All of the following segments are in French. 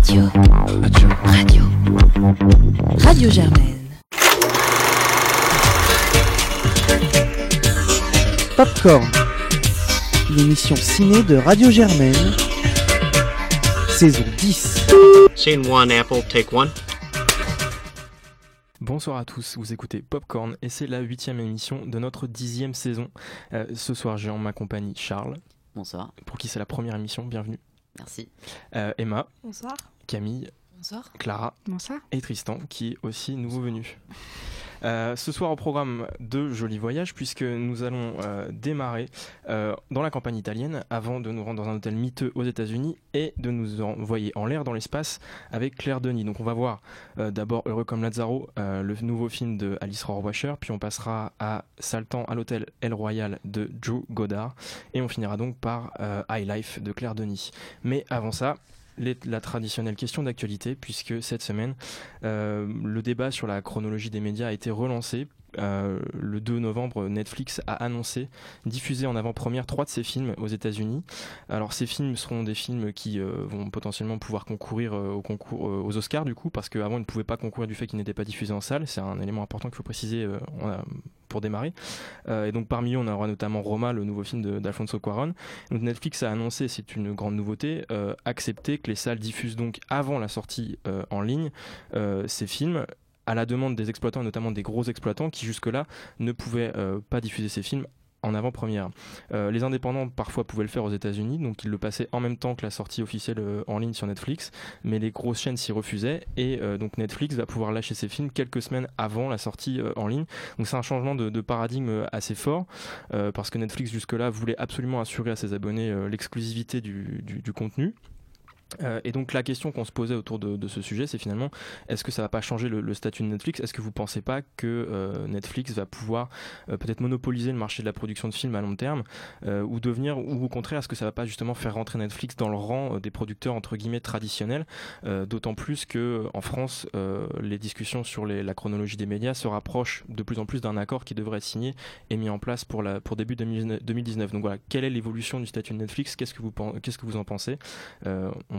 Radio. Radio. Radio. Radio Germaine. Popcorn, l'émission ciné de Radio Germaine, saison 10. Scene one, Apple, take one. Bonsoir à tous, vous écoutez Popcorn et c'est la huitième émission de notre dixième saison. Euh, ce soir j'ai en ma compagnie Charles, Bonsoir, pour qui c'est la première émission, bienvenue. Merci. Euh, Emma, Bonsoir. Camille, Bonsoir. Clara Bonsoir. et Tristan qui est aussi nouveau venu. Euh, ce soir au programme de Jolis Voyages puisque nous allons euh, démarrer euh, dans la campagne italienne avant de nous rendre dans un hôtel miteux aux États-Unis et de nous envoyer en l'air dans l'espace avec Claire Denis. Donc on va voir d'abord Heureux comme Lazzaro, euh, le nouveau film de Alice Rohrwacher, puis on passera à Saltan à l'hôtel El Royal de Drew Goddard et on finira donc par High Life de Claire Denis. Mais avant ça, la traditionnelle question d'actualité puisque cette semaine euh, le débat sur la chronologie des médias a été relancé. Euh, le 2 novembre, Netflix a annoncé diffuser en avant-première trois de ses films aux États-Unis. Alors, ces films seront des films qui euh, vont potentiellement pouvoir concourir euh, aux Oscars, du coup, parce qu'avant, ils ne pouvaient pas concourir du fait qu'ils n'étaient pas diffusés en salle. C'est un élément important qu'il faut préciser pour démarrer. Et donc, parmi eux, on aura notamment Roma, le nouveau film d'Alfonso Cuarón. Donc, Netflix a annoncé, c'est une grande nouveauté, accepter que les salles diffusent donc avant la sortie en ligne ces films à la demande des exploitants, notamment des gros exploitants qui jusque-là ne pouvaient euh, pas diffuser ces films en avant-première. Euh, les indépendants parfois pouvaient le faire aux États-Unis, donc ils le passaient en même temps que la sortie officielle euh, en ligne sur Netflix, mais les grosses chaînes s'y refusaient et donc Netflix va pouvoir lâcher ses films quelques semaines avant la sortie en ligne. Donc c'est un changement de, paradigme assez fort parce que Netflix jusque-là voulait absolument assurer à ses abonnés l'exclusivité du contenu. Euh, et donc la question qu'on se posait autour de, ce sujet, c'est finalement, est-ce que ça va pas changer le, statut de Netflix? Est-ce que vous pensez pas que euh, Netflix va pouvoir euh, peut-être monopoliser le marché de la production de films à long terme, ou devenir, ou au contraire, est-ce que ça va pas justement faire rentrer Netflix dans le rang des producteurs entre guillemets traditionnels? D'autant plus que en France, les discussions sur les- la chronologie des médias se rapprochent de plus en plus d'un accord qui devrait être signé et mis en place pour début 2019. 2019. Donc voilà, quelle est l'évolution du statut de Netflix? Qu'est-ce que vous en pensez?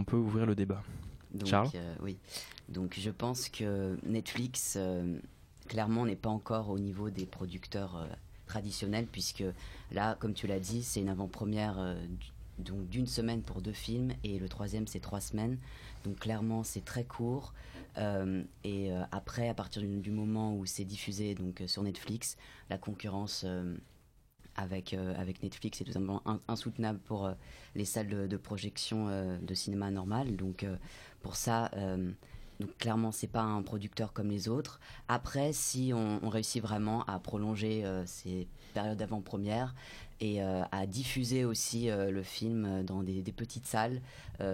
On peut ouvrir le débat. Donc, Charles euh, oui. Donc je pense que Netflix, euh, clairement, n'est pas encore au niveau des producteurs euh, traditionnels, puisque là, comme tu l'as dit, c'est une avant-première donc d'une semaine pour deux films, et le troisième, c'est trois semaines. Donc clairement, c'est très court. Euh, et euh, après, à partir du, du moment où c'est diffusé donc, euh, sur Netflix, la concurrence avec, euh, avec Netflix est tout simplement in- insoutenable pour euh, les salles de, projection euh, de cinéma normal. Donc pour ça, donc clairement, c'est pas un producteur comme les autres. Après, si on, réussit vraiment à prolonger ces périodes d'avant-première et à diffuser aussi le film dans des, petites salles,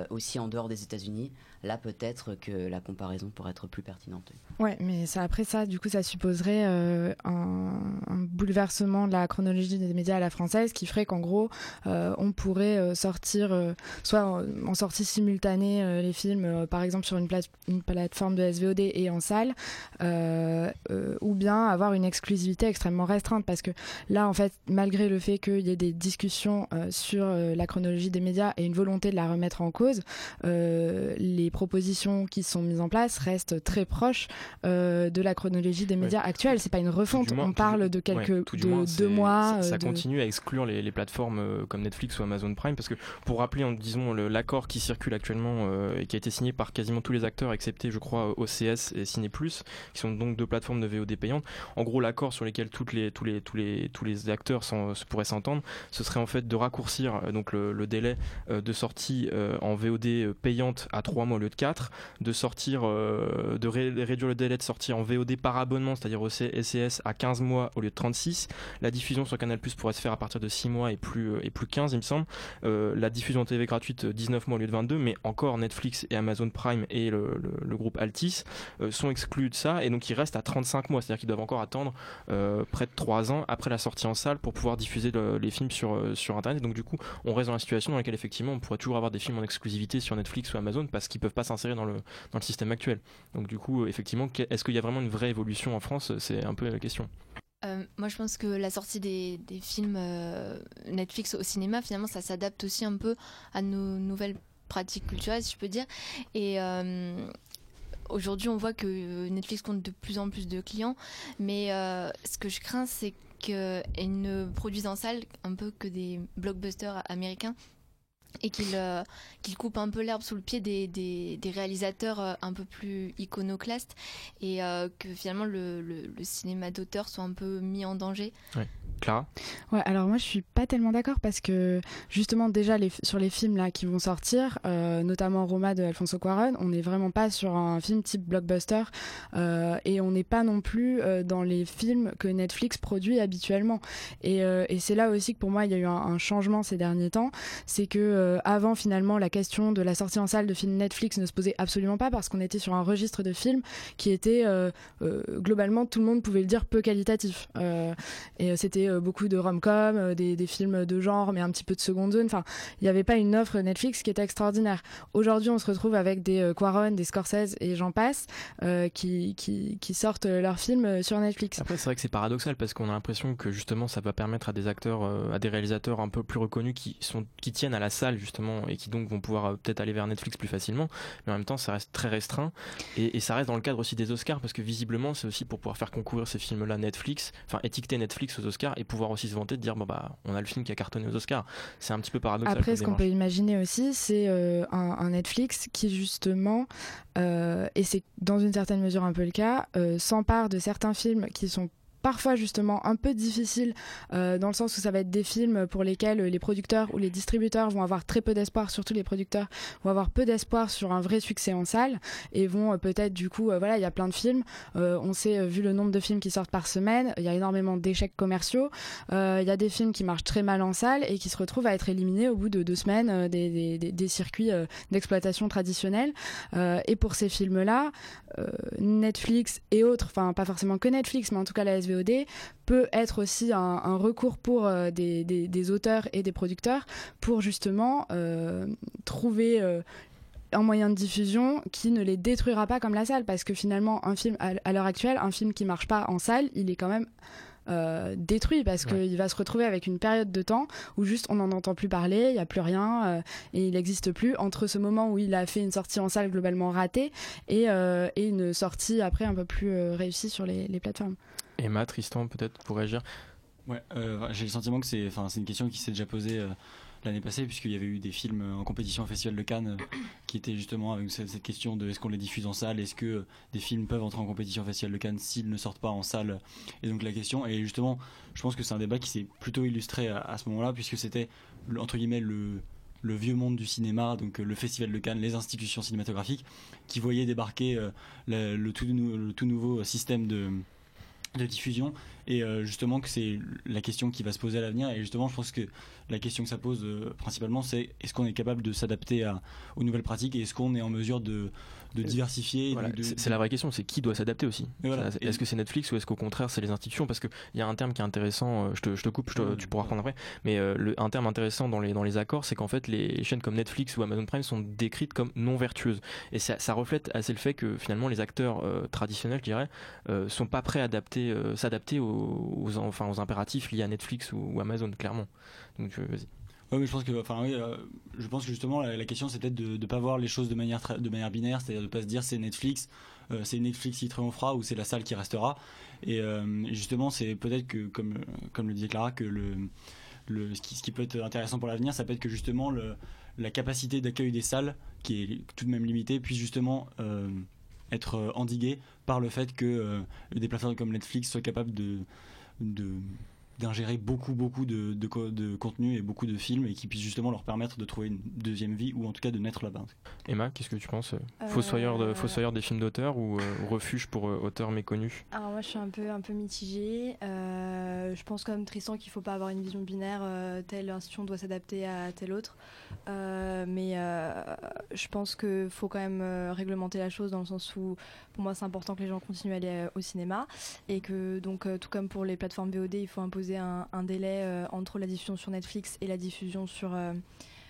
aussi en dehors des États-Unis, là peut-être que la comparaison pourrait être plus pertinente. Ouais, mais après ça, du coup, ça supposerait euh, un, bouleversement de la chronologie des médias à la française qui ferait qu'en gros, euh, on pourrait euh, sortir, soit en, sortie simultanée, les films, par exemple sur une, plate- une plateforme de SVOD et en salle, ou bien avoir une exclusivité extrêmement restreinte. Parce que là, en fait, malgré le fait qu'il y ait des discussions sur la chronologie des médias et une volonté de la remettre en cause, euh, les propositions qui sont mises en place restent très proches euh, de la chronologie des médias actuels. C'est pas une refonte. moins- on parle de quelques ouais, de moins, deux mois. Ça, ça euh, de- continue à exclure les, les plateformes euh, comme Netflix ou Amazon Prime parce que pour rappeler, disons l'accord qui circule actuellement et qui a été signé par quasiment tous les acteurs, excepté je crois OCS et Ciné Plus, qui sont donc deux plateformes de VOD payantes. En gros, l'accord sur lequel toutes les, tous les tous les tous les acteurs sont- se pourraient s'entendre, ce serait en fait de raccourcir donc le, le délai de sortie en VOD payante à 3 mois au lieu de 4, de sortir euh, de ré- réduire le délai de sortie en VOD par abonnement, c'est-à-dire au SCS à 15 mois au lieu de 36. La diffusion sur Canal Plus pourrait se faire à partir de 6 mois et plus, euh, et plus 15, il me semble. Euh, la diffusion TV gratuite, euh, 19 mois au lieu de 22, mais encore Netflix et Amazon Prime et le, groupe Altis sont exclus de ça, et donc ils restent à 35 mois, c'est-à-dire qu'ils doivent encore attendre près de 3 ans après la sortie en salle pour pouvoir diffuser le- les films sur, sur Internet. Donc du coup, on reste dans la situation dans laquelle effectivement on pourrait toujours avoir des films en exclusivité sur Netflix ou Amazon parce qu'ils peuvent pas s'insérer dans le, système actuel. Donc du coup, euh, effectivement, est-ce qu'il y a vraiment une vraie évolution en France? C'est un peu la question. Euh, moi, je pense que la sortie des, films euh, Netflix au cinéma, finalement, ça s'adapte aussi un peu à nos nouvelles pratique culturelle, si je peux dire. Et aujourd'hui, on voit que Netflix compte de plus en plus de clients, mais ce que je crains, c'est qu'ils ne produisent en salle un peu que des blockbusters américains et qu'il euh, coupe un peu l'herbe sous le pied des, des, des, réalisateurs euh, un peu plus iconoclastes et euh, que finalement le, le, le cinéma d'auteur soit un peu mis en danger. Ouais. Clara? Ouais, alors moi je suis pas tellement d'accord parce que justement déjà les, sur les films là qui vont sortir, euh, notamment Roma de Alfonso Cuarón, on n'est vraiment pas sur un film type blockbuster euh, et on n'est pas non plus euh, dans les films que Netflix produit habituellement. Et, euh, et c'est là aussi que pour moi il y a eu un, un changement ces derniers temps, c'est que euh, avant finalement la question de la sortie en salle de films Netflix ne se posait absolument pas parce qu'on était sur un registre de films qui était globalement tout le monde pouvait le dire peu qualitatif et c'était euh, beaucoup de rom-com, euh, des, films de genre, mais un petit peu de seconde zone. Enfin, il n'y avait pas une offre Netflix qui était extraordinaire. Aujourd'hui, on se retrouve avec des euh, Quaron, des Scorsese et j'en passe, euh, qui, qui, qui, sortent leurs films sur Netflix. Après, c'est vrai que c'est paradoxal parce qu'on a l'impression que justement, ça va permettre à des acteurs, euh, à des réalisateurs un peu plus reconnus qui sont, qui tiennent à la salle justement et qui donc vont pouvoir peut-être aller vers Netflix plus facilement. Mais en même temps, ça reste très restreint et, et ça reste dans le cadre aussi des Oscars parce que visiblement, c'est aussi pour pouvoir faire concourir ces films-là Netflix, enfin étiqueter Netflix aux Oscars et pouvoir aussi se vanter de dire bon bah on a le film qui a cartonné aux Oscars. C'est un petit peu paradoxal. Après, ce qu'on peut imaginer aussi, c'est euh, un, un, Netflix qui justement, euh, et c'est dans une certaine mesure un peu le cas, euh, s'empare de certains films qui sont parfois justement un peu difficile euh, dans le sens où ça va être des films pour lesquels les producteurs ou les distributeurs vont avoir très peu d'espoir, surtout les producteurs vont avoir peu d'espoir sur un vrai succès en salle et vont euh, peut-être du coup, euh, voilà, il y a plein de films, euh, on sait vu le nombre de films qui sortent par semaine, il y a énormément d'échecs commerciaux, il y a des films qui marchent très mal en salle et qui se retrouvent à être éliminés au bout de deux semaines des, circuits d'exploitation traditionnels. Et pour ces films-là, Netflix et autres, enfin pas forcément que Netflix, mais en tout cas la SVOD peut être aussi un, un recours pour euh, des, des, des, auteurs et des producteurs pour justement euh, trouver euh, un moyen de diffusion qui ne les détruira pas comme la salle parce que finalement un film à, l'heure actuelle un film qui marche pas en salle il est quand même euh, détruit parce ouais. qu'il va se retrouver avec une période de temps où juste on n'en entend plus parler, il n'y a plus rien euh, et il n'existe plus entre ce moment où il a fait une sortie en salle globalement ratée et, euh, et une sortie après un peu plus réussie sur les, les plateformes. Emma, Tristan, peut-être pour réagir Ouais, euh, j'ai le sentiment que c'est, c'est une question qui s'est déjà posée euh, l'année passée, puisqu'il y avait eu des films en compétition au Festival de Cannes euh, qui étaient justement avec cette, question de est-ce qu'on les diffuse en salle, est-ce que des films peuvent entrer en compétition au Festival de Cannes s'ils ne sortent pas en salle. Et donc la question, et justement, je pense que c'est un débat qui s'est plutôt illustré à, ce moment-là, puisque c'était entre guillemets le le vieux monde du cinéma, donc le Festival de Cannes, les institutions cinématographiques, qui voyaient débarquer euh, le tout nouveau système de de diffusion. Et euh, justement que c'est la question qui va se poser à l'avenir. Et justement je pense que la question que ça pose euh, principalement c'est est-ce qu'on est capable de s'adapter aux nouvelles pratiques et est-ce qu'on est en mesure de, de diversifier voilà, de... c'est la vraie question c'est qui doit s'adapter aussi voilà. est-ce que c'est Netflix ou est-ce qu'au contraire c'est les institutions parce que il y a un terme qui est intéressant euh, je, te, je te coupe je te, tu pourras reprendre après. Mais euh, le, un terme intéressant dans les, dans les accords c'est qu'en fait les chaînes comme Netflix ou Amazon Prime sont décrites comme non vertueuses et ça, ça reflète assez le fait que finalement les acteurs euh, traditionnels je dirais euh, sont pas prêts à adapter s'adapter aux, aux, enfin, aux impératifs liés à Netflix ou, ou Amazon clairement. Donc vas-y Ouais, mais je pense que, enfin, oui, euh, je pense que justement la, question c'est peut-être de ne pas voir les choses de manière de manière binaire, c'est-à-dire de pas se dire c'est Netflix, euh, c'est Netflix qui triomphera ou c'est la salle qui restera. Et euh, justement, c'est peut-être que, comme comme le disait Clara, que le le ce qui, peut être intéressant pour l'avenir, ça peut être que justement la capacité d'accueil des salles, qui est tout de même limitée, puisse justement être endiguée par le fait que des plateformes comme Netflix soient capables de de d'ingérer beaucoup beaucoup de, de, de, contenu et beaucoup de films et qui puisse justement leur permettre de trouver une deuxième vie ou en tout cas de naître là-bas. Emma, qu'est-ce que tu penses? Euh... Fossoyeur, de, Fossoyeur des films d'auteur ou euh, refuge pour euh, auteurs méconnus? Alors moi je suis un peu, un peu mitigée. Euh, je pense comme Tristan qu'il ne faut pas avoir une vision binaire, euh, telle institution doit s'adapter à telle autre. Euh, mais je pense qu'il faut quand même réglementer la chose dans le sens où pour moi c'est important que les gens continuent à aller au cinéma et que donc tout comme pour les plateformes VOD il faut imposer un, délai euh, entre la diffusion sur Netflix et la diffusion sur euh,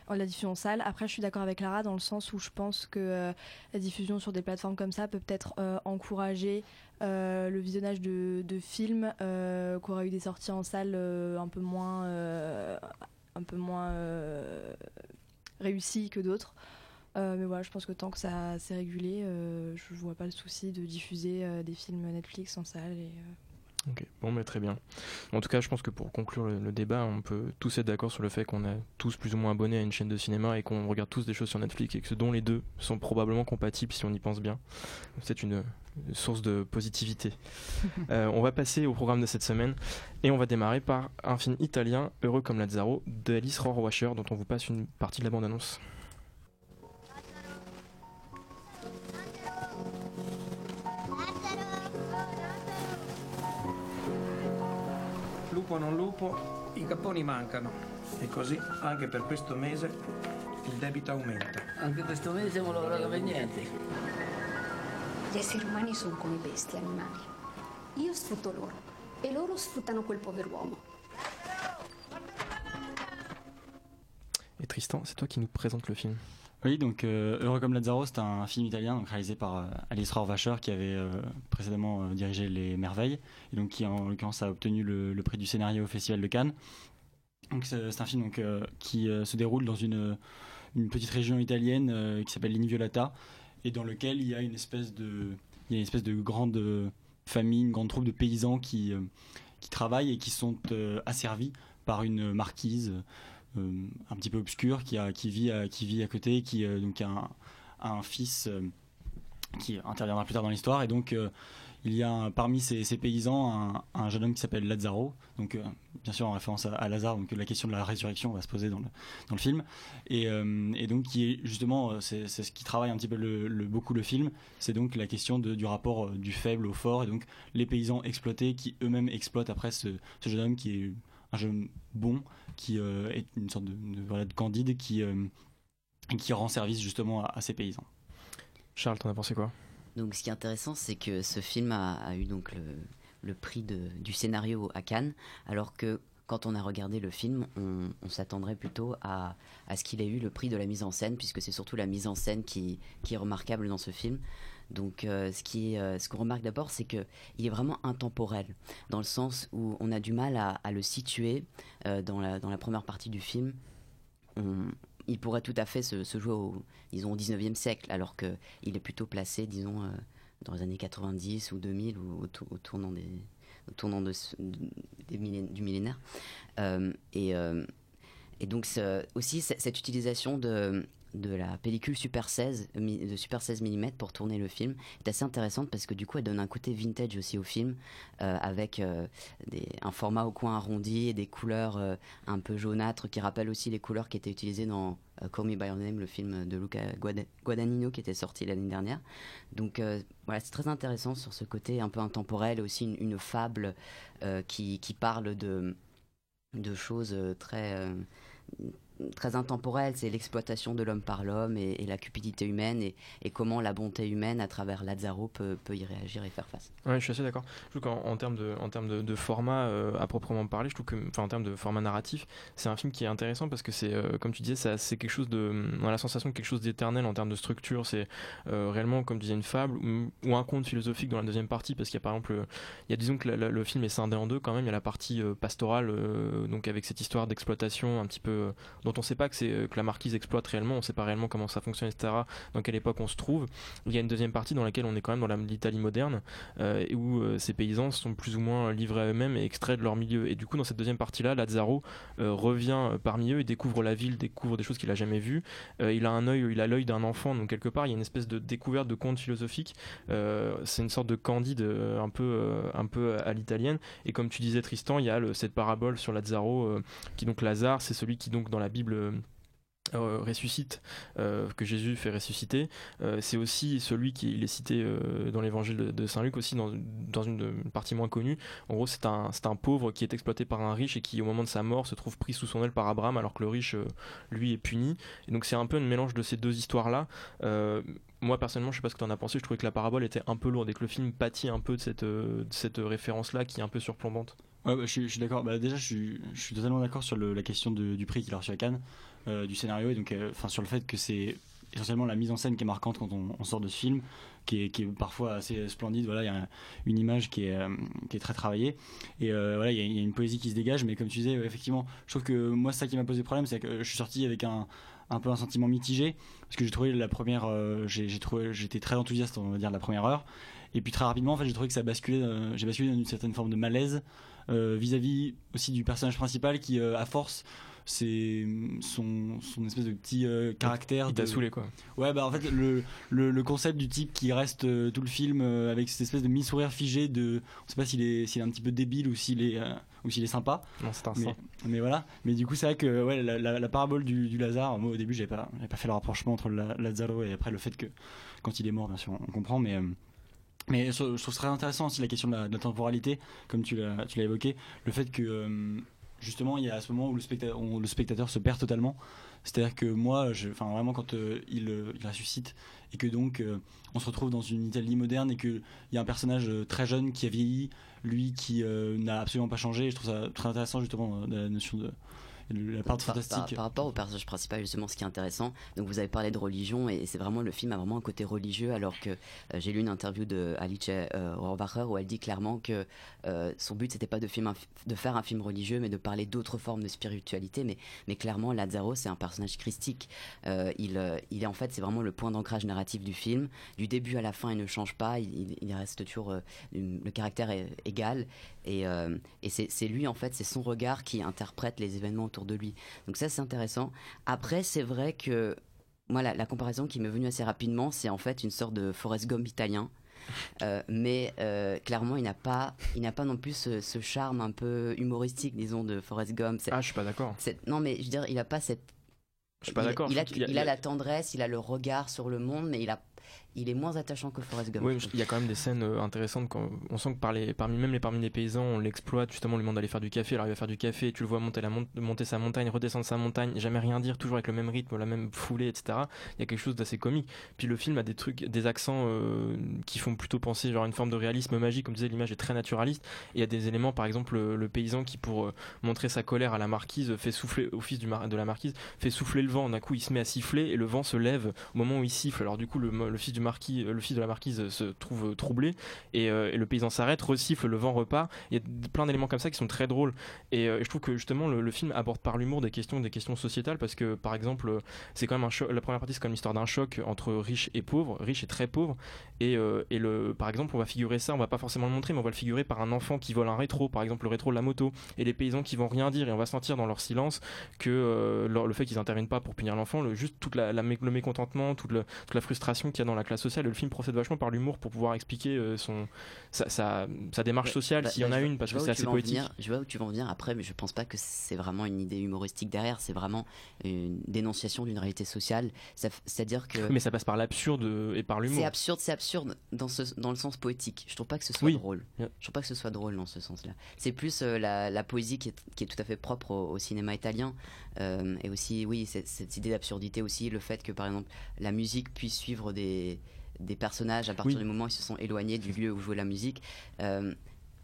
la diffusion en salle. Après, je suis d'accord avec Lara dans le sens où je pense que euh, la diffusion sur des plateformes comme ça peut peut-être encourager le visionnage de, films qui auraient eu des sorties en salle un peu moins, un peu moins réussies que d'autres. mais voilà, je pense que tant que ça c'est régulé, je vois pas le souci de diffuser des films Netflix en salle. Ok, bon, mais très bien. En tout cas, je pense que pour conclure le, débat, on peut tous être d'accord sur le fait qu'on est tous plus ou moins abonnés à une chaîne de cinéma et qu'on regarde tous des choses sur Netflix et que dont les deux sont probablement compatibles si on y pense bien. C'est une, source de positivité. Euh, on va passer au programme de cette semaine et on va démarrer par un film italien, Heureux comme Lazzaro, d'Alice Rohrwacher, dont on vous passe une partie de la bande-annonce. Lupo non lupo, i capponi mancano. E così anche per questo mese il debito aumenta. Anche questo mese siamo lavorato per niente. Gli esseri umani sono come bestie animali. Io sfrutto loro e loro sfruttano quel pover'uomo. Et Tristan, c'est toi qui nous présente le film. Oui, donc euh, Heureux comme Lazzaro, c'est un film italien donc, réalisé par euh, Alice Rohrwacher qui avait euh, précédemment euh, dirigé Les Merveilles et donc qui en l'occurrence a obtenu le, prix du scénario au Festival de Cannes. Donc c'est un film donc, qui se déroule dans une, petite région italienne qui s'appelle l'Inviolata et dans lequel il y a une espèce de, grande famille, une grande troupe de paysans qui, travaillent et qui sont asservis par une marquise euh, un petit peu obscur qui, a, qui, vit, à, qui vit à côté, qui euh, donc a un, fils euh, qui interviendra plus tard dans l'histoire. Et donc, il y a parmi ces, paysans un, un, jeune homme qui s'appelle Lazzaro, donc bien sûr en référence à, Lazare, donc la question de la résurrection va se poser dans le, film, et, donc qui est justement, c'est ce qui travaille un petit peu le, beaucoup le film, c'est donc la question du rapport du faible au fort, et donc les paysans exploités qui eux-mêmes exploitent après ce, ce jeune homme qui est un jeune bon qui euh, est une sorte de, de, voilà, de candide qui, euh, qui rend service justement à, à ces paysans. Charles, t'en as pensé quoi? Donc, ce qui est intéressant, c'est que ce film a, a eu donc le, le prix de, du scénario à Cannes, alors que quand on a regardé le film, on, on s'attendrait plutôt à, à ce qu'il ait eu le prix de la mise en scène, puisque c'est surtout la mise en scène qui, qui est remarquable dans ce film. Donc, euh, ce qui, euh, ce qu'on remarque d'abord, c'est que il est vraiment intemporel, dans le sens où on a du mal à, le situer euh, dans, la, première partie du film. Il pourrait tout à fait se, jouer au, disons, au 19e siècle, alors qu'il est plutôt placé, disons, dans les années 90 ou 2000, ou au, tournant, des, tournant de, du millénaire. Et donc, aussi, cette utilisation de, de la pellicule Super 16 de Super 16 mm pour tourner le film est assez intéressante parce que du coup elle donne un côté vintage aussi au film euh, avec euh, des, un format au coin arrondi et des couleurs euh, un peu jaunâtres qui rappellent aussi les couleurs qui étaient utilisées dans Call Me By Your Name le film de Luca Guadagnino qui était sorti l'année dernière. Donc voilà c'est très intéressant sur ce côté un peu intemporel aussi une, une fable qui, qui parle de de choses très très intemporel, c'est l'exploitation de l'homme par l'homme et, la cupidité humaine et, comment la bonté humaine à travers Lazzaro peut, y réagir et faire face. Ouais, je suis assez d'accord. Je trouve qu'en en termes de, en de, format euh, à proprement parler, je trouve que, en termes de format narratif, c'est un film qui est intéressant parce que c'est, euh, comme tu disais, c'est quelque chose de, on a la sensation de quelque chose d'éternel en termes de structure. C'est euh, réellement, comme disait, une fable ou, un conte philosophique dans la deuxième partie parce qu'il y a par exemple, il y a disons que le film est scindé en deux quand même. Il y a la partie pastorale, donc avec cette histoire d'exploitation un petit peu dont on sait pas que c'est que la marquise exploite réellement, on sait pas réellement comment ça fonctionne, etc. Dans quelle époque on se trouve. Il y a une deuxième partie dans laquelle on est quand même dans l'Italie moderne, euh, où euh, ces paysans sont plus ou moins livrés à eux-mêmes et extraits de leur milieu. Et du coup, dans cette deuxième partie-là, Lazzaro euh, revient parmi eux et découvre la ville, découvre des choses qu'il a jamais vues. Euh, il a un œil, il a l'œil d'un enfant, donc quelque part, il y a une espèce de découverte de conte philosophique. Euh, c'est une sorte de candide euh, un peu, un peu à l'italienne. Et comme tu disais, Tristan, il y a cette parabole sur Lazzaro, qui donc Lazare, c'est celui qui donc dans la Bible euh, ressuscite, euh, que Jésus fait ressusciter, euh, c'est aussi celui qui est cité euh, dans l'évangile de, Saint Luc aussi dans, une, partie moins connue. En gros, c'est un, un pauvre qui est exploité par un riche et qui, au moment de sa mort, se trouve pris sous son aile par Abraham alors que le riche, euh, lui, est puni. Et donc, c'est un peu un mélange de ces deux histoires-là. Euh, moi, personnellement, je sais pas ce que tu en as pensé, je trouvais que la parabole était un peu lourde et que le film pâtit un peu de cette, de cette référence-là qui est un peu surplombante. Ouais, bah, je, suis, d'accord. Bah, déjà, je suis, totalement d'accord sur la question du prix qu'il a reçu à Cannes, euh, du scénario, et donc, euh, sur le fait que c'est essentiellement la mise en scène qui est marquante quand on, sort de ce film, qui est, parfois assez splendide. Voilà, il y a une image qui est, euh, qui est très travaillée. Et euh, voilà, il y, a, une poésie qui se dégage. Mais comme tu disais, effectivement, je trouve que moi, ça qui m'a posé problème, c'est que je suis sorti avec un, peu un sentiment mitigé parce que j'ai trouvé la première j'étais très enthousiaste on va dire la première heure et puis très rapidement en fait j'ai trouvé que ça basculait j'ai basculé dans une certaine forme de malaise vis-à-vis -vis aussi du personnage principal qui à force c'est son, son espèce de petit euh, caractère. Il t'a saoulé quoi. Ouais, bah en fait, le, le, le concept du type qui reste euh, tout le film euh, avec cette espèce de mi-sourire figé de. On sait pas s'il est, est un petit peu débile ou s'il est, ou s'il est sympa. Non, c'est un mais, mais, voilà. Mais du coup, c'est vrai que ouais, la, la, la parabole du, du, Lazare, moi au début, j'avais pas, pas fait le rapprochement entre la, Lazaro et après le fait que quand il est mort, bien sûr, on comprend, mais. Mais je, trouve très intéressant aussi la question de la, temporalité, comme tu l'as évoqué, le fait que justement, il y a à ce moment où le spectateur, se perd totalement. C'est-à-dire que moi, enfin vraiment, quand euh, il, euh, il, ressuscite et que donc euh, on se retrouve dans une Italie moderne et qu'il y a un personnage très jeune qui a vieilli, lui qui n'a absolument pas changé, je trouve ça très intéressant justement la notion de la part fantastique. Par, par, rapport au personnage principal, justement, ce qui est intéressant, donc vous avez parlé de religion et c'est vraiment le film a vraiment un côté religieux, alors que euh, j'ai lu une interview de Alice euh, Rohrwacher où elle dit clairement que euh, son but c'était pas de, film, de faire un film religieux, mais de parler d'autres formes de spiritualité. Mais, mais clairement, Lazzaro c'est un personnage christique. Euh, il, il est en fait, c'est vraiment le point d'ancrage narratif du film. Du début à la fin, il ne change pas, il, il reste toujours le caractère est égal et, et c'est lui en fait, c'est son regard qui interprète les événements de lui. Donc ça, c'est intéressant. Après, c'est vrai que moi, la, la, comparaison qui m'est venue assez rapidement, c'est en fait une sorte de Forrest Gump italien. Euh, mais euh, clairement, il n'a pas, il n'a pas non plus ce, ce, charme un peu humoristique, disons, de Forrest Gump. Ah, je suis pas d'accord. Non, mais je veux dire, il n'a pas cette. Je suis pas d'accord. Il a la tendresse, il a le regard sur le monde, mais il a il est moins attachant que Forrest Gump. Oui, il y a quand même des scènes euh, intéressantes. Quand on sent que par les, parmi même les parmi les paysans, on l'exploite. Justement, on lui demande d'aller faire du café. Alors il va faire du café. Tu le vois monter, la monter sa montagne, redescendre sa montagne, jamais rien dire, toujours avec le même rythme, la même foulée, etc. Il y a quelque chose d'assez comique. Puis le film a des trucs, des accents euh, qui font plutôt penser genre à une forme de réalisme magique. Comme disait, l'image est très naturaliste. Et il y a des éléments, par exemple, le, le paysan qui, pour euh, montrer sa colère à la marquise, fait souffler au fils du de la marquise, fait souffler le vent. D'un coup, il se met à siffler et le vent se lève au moment où il siffle. Alors du coup, le, le fils du marquis, le fils de la marquise se trouve troublé et, euh, le paysan s'arrête, recifle, le vent repart. Il y a plein d'éléments comme ça qui sont très drôles. Et, euh, je trouve que justement le, film aborde par l'humour des questions, des questions sociétales parce que par exemple, c'est quand même. La première partie c'est quand même l'histoire d'un choc entre riches et pauvres, riches et très pauvres. Et, euh, et le, par exemple, on va figurer ça, on va pas forcément le montrer, mais on va le figurer par un enfant qui vole un rétro, par exemple le rétro de la moto, et les paysans qui vont rien dire et on va sentir dans leur silence que euh, le, le fait qu'ils interviennent pas pour punir l'enfant, le, juste toute la, la, le mécontentement, toute, le, toute la frustration qu'il y a dans la classe sociale. Et le film procède vachement par l'humour pour pouvoir expliquer euh, son, sa, sa, sa, démarche sociale, bah, s'il y en a une, parce que c'est assez poétique. Venir, je vois où tu vas en venir après, mais je pense pas que c'est vraiment une idée humoristique derrière, c'est vraiment une dénonciation d'une réalité sociale. C'est-à-dire que. Mais ça passe par l'absurde et par l'humour. C'est absurde, c'est absurde dans, ce, dans le sens poétique. Je trouve pas que ce soit oui. drôle. Yeah. Je trouve pas que ce soit drôle dans ce sens-là. C'est plus euh, la, la, poésie qui est, qui est, tout à fait propre au, au cinéma italien. Euh, et aussi, oui, cette, cette idée d'absurdité aussi, le fait que par exemple la musique puisse suivre des des personnages à partir oui. du moment où ils se sont éloignés du lieu où jouait la musique. Euh,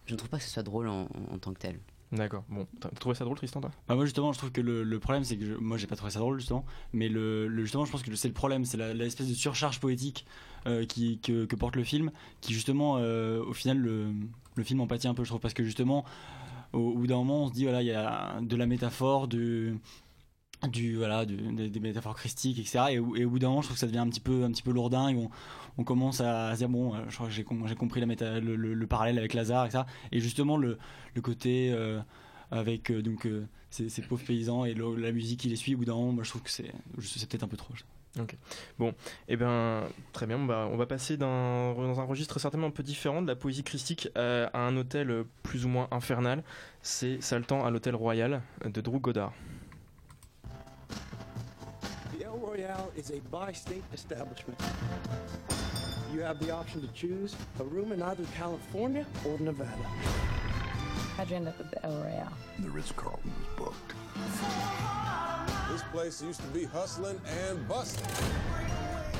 je ne trouve pas que ce soit drôle en, en, en tant que tel. D'accord. Bon, t'as trouvé ça drôle, Tristan toi? Bah Moi, justement, je trouve que le, problème, c'est que je, moi, j'ai pas trouvé ça drôle, justement. Mais le, le justement, je pense que c'est le problème, c'est l'espèce de surcharge poétique euh, qui, que, porte le film, qui justement, euh, au final, le, le film en pâtit un peu, je trouve, parce que justement, au, au bout d'un moment, on se dit, voilà, il y a de la métaphore, de du voilà des, métaphores christiques etc et, et, au bout d'un moment je trouve que ça devient un petit peu un petit peu on, on commence à se dire bon je crois que j'ai compris le, le, le, parallèle avec Lazare etc et justement le, côté euh, avec euh, donc euh, ces, pauvres paysans et la musique qui les suit au bout d'un moment je trouve que c'est c'est peut-être un peu trop Ok. Bon, eh ben très bien. Bah, on va passer dans, un registre certainement un peu différent de la poésie christique euh, à un hôtel plus ou moins infernal. C'est Saltan à l'hôtel Royal de Drew Goddard. Royale is a bi-state establishment. You have the option to choose a room in either California or Nevada. How'd you end up at the El Royale? The Ritz-Carlton was booked. This place used to be hustling and busting.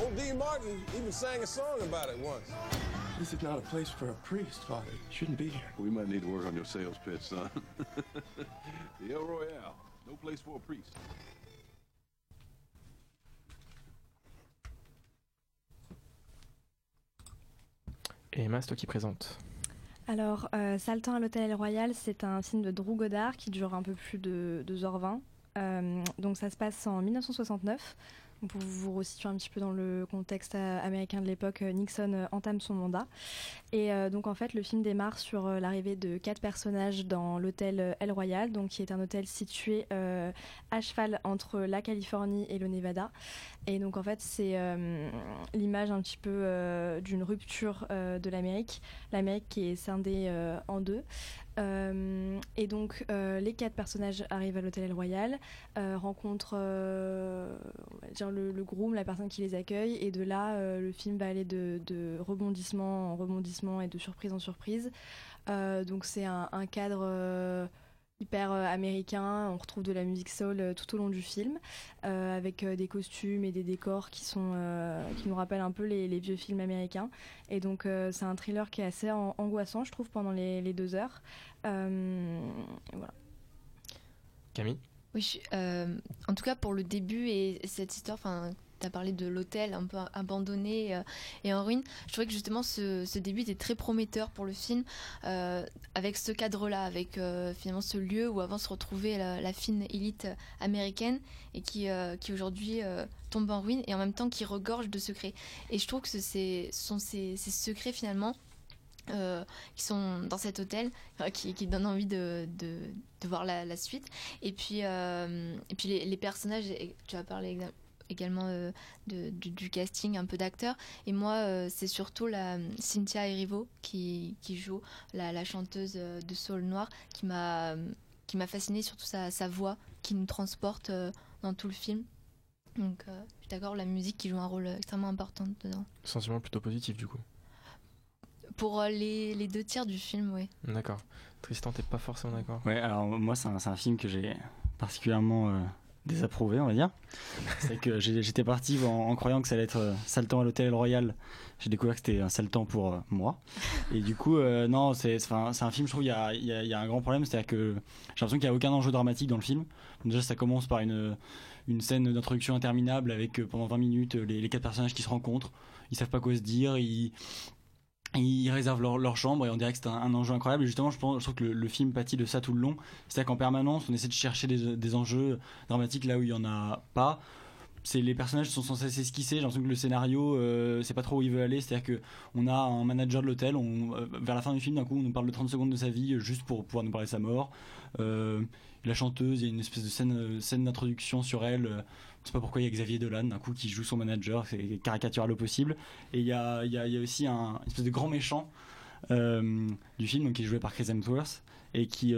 Old Dean Martin even sang a song about it once. This is not a place for a priest, Father. You shouldn't be here. We might need to work on your sales pitch, son. the El Royale, no place for a priest. Et Emma, c'est qui présente. Alors, euh, Saltan à l'Hôtel Royal, c'est un film de Drew Goddard qui dure un peu plus de 2h20. Euh, donc ça se passe en 1969. Pour vous resituer un petit peu dans le contexte euh, américain de l'époque, euh, Nixon euh, entame son mandat. Et donc en fait, le film démarre sur l'arrivée de quatre personnages dans l'hôtel El Royal, donc qui est un hôtel situé à cheval entre la Californie et le Nevada. Et donc en fait, c'est l'image un petit peu d'une rupture de l'Amérique, l'Amérique qui est scindée en deux. Euh, et donc euh, les quatre personnages arrivent à l'hôtel El Royal, euh, rencontrent le, groom, la personne qui les accueille, et de là le film va aller de, rebondissement en rebondissement et de surprise en surprise. Donc c'est un, cadre hyper euh, américain, on retrouve de la musique soul euh, tout au long du film, euh, avec des costumes et des décors qui, sont, euh, qui nous rappellent un peu les, les vieux films américains. Et donc euh, c'est un thriller qui est assez an- angoissant, je trouve, pendant les, les deux heures. Euh, voilà. Camille? Oui, je- euh, en tout cas pour le début et cette histoire, enfin, tu as parlé de l'hôtel un peu abandonné euh, et en ruine. Je trouvais que justement ce, début était très prometteur pour le film, euh, avec ce cadre-là, avec euh, finalement ce lieu où avant se retrouvait la, fine élite américaine et qui, aujourd'hui tombe en ruine et en même temps qui regorge de secrets. Et je trouve que ce, sont ces, secrets finalement qui sont dans cet hôtel, qui, qui donnent envie de, voir la, suite. Et puis, les, les personnages, tu as parlé également euh, de- du, du casting, un peu d'acteurs. Et moi, euh, c'est surtout la Cynthia Erivo qui, qui joue la, la chanteuse euh, de soul noir qui m'a qui m'a fascinée, surtout sa, sa voix qui nous transporte euh, dans tout le film. Donc, euh, je suis d'accord, la musique qui joue un rôle extrêmement important dedans. Sentiment plutôt positif du coup. Pour euh, les, les deux tiers du film, oui. D'accord. Tristan, t'es pas forcément d'accord Ouais, alors moi, c'est un, c'est un film que j'ai particulièrement euh, désapprouvé, on va dire. C'est que j'étais parti en, croyant que ça allait être euh, Saltan à l'hôtel Royal. J'ai découvert que c'était un Saltan pour euh, moi. Et du coup, euh, non, c'est un, film, je trouve, il y a, y y a un grand problème. C'est-à-dire que j'ai l'impression qu'il n'y a aucun enjeu dramatique dans le film. Déjà, ça commence par une, une scène d'introduction interminable avec pendant 20 minutes les, les quatre personnages qui se rencontrent. Ils savent pas quoi se dire. Ils réservent leur, chambre et on dirait que c'est un, enjeu incroyable. Et justement, je, pense, je trouve que le, film pâtit de ça tout le long. C'est-à-dire qu'en permanence, on essaie de chercher des, des enjeux dramatiques là où il y en a pas. C'est les personnages sont censés s'esquisser. J'ai l'impression que le scénario, euh, c'est pas trop où il veut aller. C'est-à-dire que on a un manager de l'hôtel. Euh, vers la fin du film, d'un coup, on nous parle de 30 secondes de sa vie euh, juste pour pouvoir nous parler de sa mort. Euh, la chanteuse, il y a une espèce de scène, scène d'introduction sur elle. on sait pas pourquoi il y a Xavier Dolan d'un coup qui joue son manager, c'est caricatural au possible. Et il y a, il y aussi un une espèce de grand méchant du film, donc qui est joué par Chris Hemsworth et qui,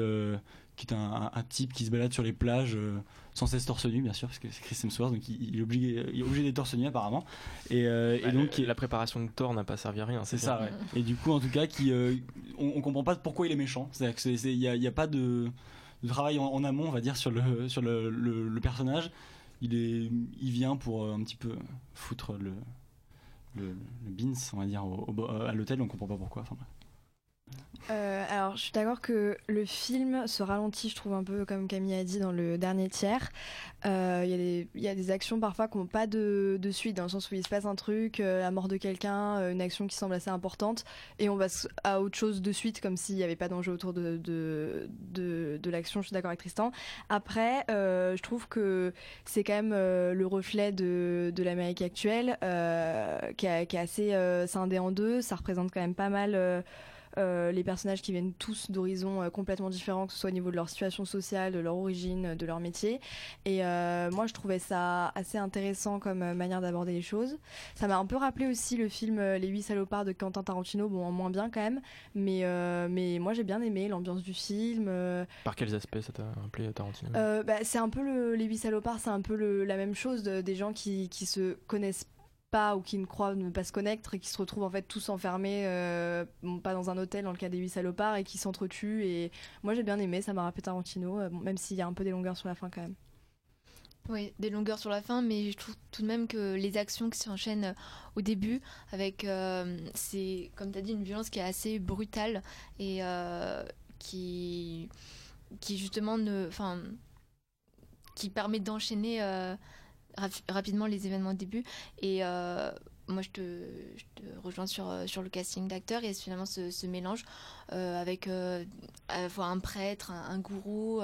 qui est un, type qui se balade sur les plages euh, sans cesse torse nu, bien sûr, parce que c'est Chris Hemsworth, donc il, il est obligé, il est obligé d'être torse nu apparemment. Et, euh, et Bah, donc le- la préparation de Thor n'a pas servi à rien. c'est ça, ouais. Et du coup, en tout cas, qui, euh, on, on comprend pas pourquoi il est méchant. C'est-à-dire que il y a, pas de, de travail en, en amont, on va dire, sur le sur le, le- le personnage. Il est, il vient pour un petit peu foutre le le, le beans, on va dire, au- au- à l'hôtel. On comprend pas pourquoi. Enfin, bref. Euh, alors, je suis d'accord que le film se ralentit, je trouve, un peu comme Camille a dit dans le dernier tiers. Euh, Il il y a des actions parfois qui n'ont pas de, suite, dans le sens où il se passe un truc, euh, la mort de quelqu'un, euh, une action qui semble assez importante, et on passe à autre chose de suite, comme s'il n'y avait pas d'enjeu autour de, de, l'action. Je suis d'accord avec Tristan. Après, euh, je trouve que c'est quand même euh, le reflet de, l'Amérique actuelle, euh, qui, est- assez euh, scindé en deux. Ça représente quand même pas mal. Euh, euh, les personnages qui viennent tous d'horizons euh, complètement différents, que ce soit au niveau de leur situation sociale, de leur origine, de leur métier. Et euh, moi, je trouvais ça assez intéressant comme euh, manière d'aborder les choses. Ça m'a un peu rappelé aussi le film euh, Les Huit Salopards de Quentin Tarantino, bon, en moins bien quand même, mais, euh, mais moi j'ai bien aimé l'ambiance du film. euh, Par quels aspects ça t'a rappelé Tarantino? Euh, bah, c'est un peu le, les huit salopards, c'est un peu le- la même chose de- des gens qui, qui se connaissent pas ou qui ne croient ne pas se connaître et qui se retrouvent en fait tous enfermés, euh, pas dans un hôtel dans le cas des huit salopards et qui s'entretuent. Et moi j'ai bien aimé, ça m'a rappelé Tarantino, euh, même s'il y a un peu des longueurs sur la fin quand même. Oui, des longueurs sur la fin, mais je trouve tout de même que les actions qui s'enchaînent euh, au début, avec, c'est, comme tu as dit, une violence qui est assez brutale et qui, qui justement ne. Enfin, qui permet d'enchaîner rap- rapidement les événements au début. Et euh, moi je te, rejoins sur, euh, sur le casting d'acteurs. A finalement ce, ce mélange euh, avec euh, à la fois un prêtre, un, gourou,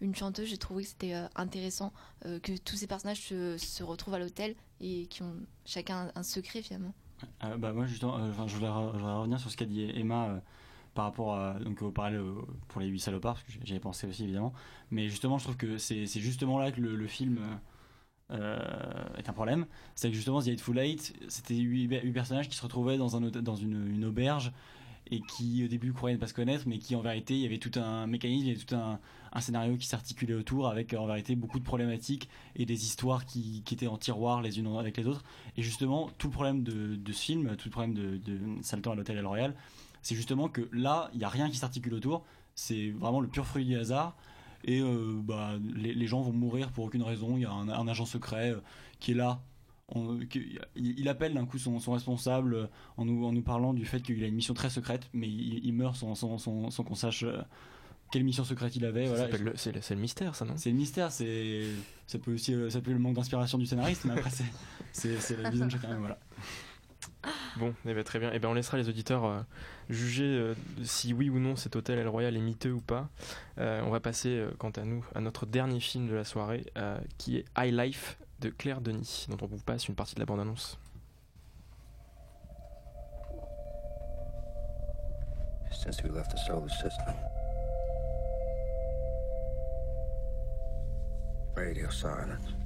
une chanteuse. J'ai trouvé que c'était intéressant que tous ces personnages se, se retrouvent à l'hôtel et qui ont chacun un, secret finalement. Bah, moi, justement, je, voudrais, revenir sur ce qu'a dit Emma par rapport à, donc, au parallèle euh, pour les huit salopards, parce que j'y avais pensé aussi évidemment. Mais justement, je trouve que c'est justement là que le, film est un problème. C'est que justement, The Hateful Eight, c'était huit, huit personnages qui se retrouvaient dans, une, auberge et qui au début croyaient ne pas se connaître, mais qui en vérité, il y avait tout un mécanisme, il y avait tout un, scénario qui s'articulait autour avec en vérité beaucoup de problématiques et des histoires qui, étaient en tiroir les unes avec les autres. Et justement, tout le problème de, ce film, tout le problème de, de Saltan à l'hôtel El Royal, c'est justement que là, il n'y a rien qui s'articule autour, c'est vraiment le pur fruit du hasard. Et euh, bah, les, les gens vont mourir pour aucune raison. Il y a un, un agent secret euh, qui est là. On- il, appelle d'un coup son, son responsable euh, en nous, en nous parlant du fait qu'il a une mission très secrète, mais il, il meurt sans, sans, sans- sans qu'on sache quelle mission secrète il avait. Voilà. C'est le, mystère, ça, non? C'est le mystère, c'est ça peut aussi ça peut être le manque d'inspiration du scénariste, mais après c'est la vision de chacun. Voilà. Bon, eh ben, très bien. Eh ben, on laissera les auditeurs euh, juger euh, si oui ou non cet hôtel El Royal est miteux ou pas. Euh, on va passer, quant à nous, à notre dernier film de la soirée, qui est High Life de Claire Denis, dont on vous passe une partie de la bande-annonce. Radio silence.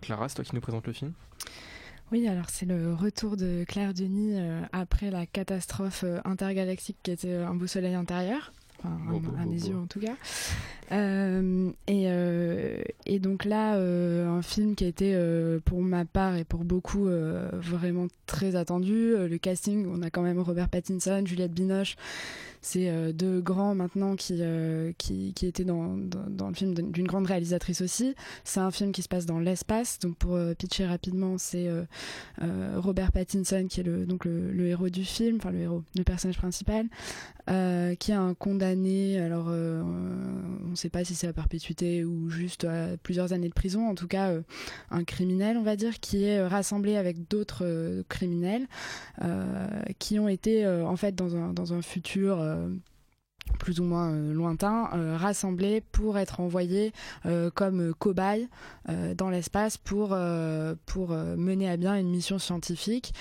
Clara, c'est toi qui nous présente le film? Oui, alors c'est le retour de Claire Denis euh, après la catastrophe euh, intergalactique qui était un beau soleil intérieur. Enfin, à- mes yeux en tout cas. Euh, et, euh, et donc là, euh, un film qui a été pour ma part et pour beaucoup vraiment très attendu. Le casting, on a quand même Robert Pattinson, Juliette Binoche. C'est euh, deux grands maintenant qui, euh, qui, qui étaient dans, dans, le film d'une grande réalisatrice aussi. C'est un film qui se passe dans l'espace. Donc pour euh, pitcher rapidement, c'est Robert Pattinson qui est le, donc le, héros du film, enfin le héros, le personnage principal, qui est un condamné. Alors on ne sait pas si c'est à perpétuité ou juste à plusieurs années de prison. En tout cas, un criminel, on va dire, qui est rassemblé avec d'autres criminels qui ont été en fait dans un, dans un futur Um. Plus ou moins euh, lointain, euh, rassemblés pour être envoyés euh, comme euh, cobayes dans l'espace pour, pour mener à bien une mission scientifique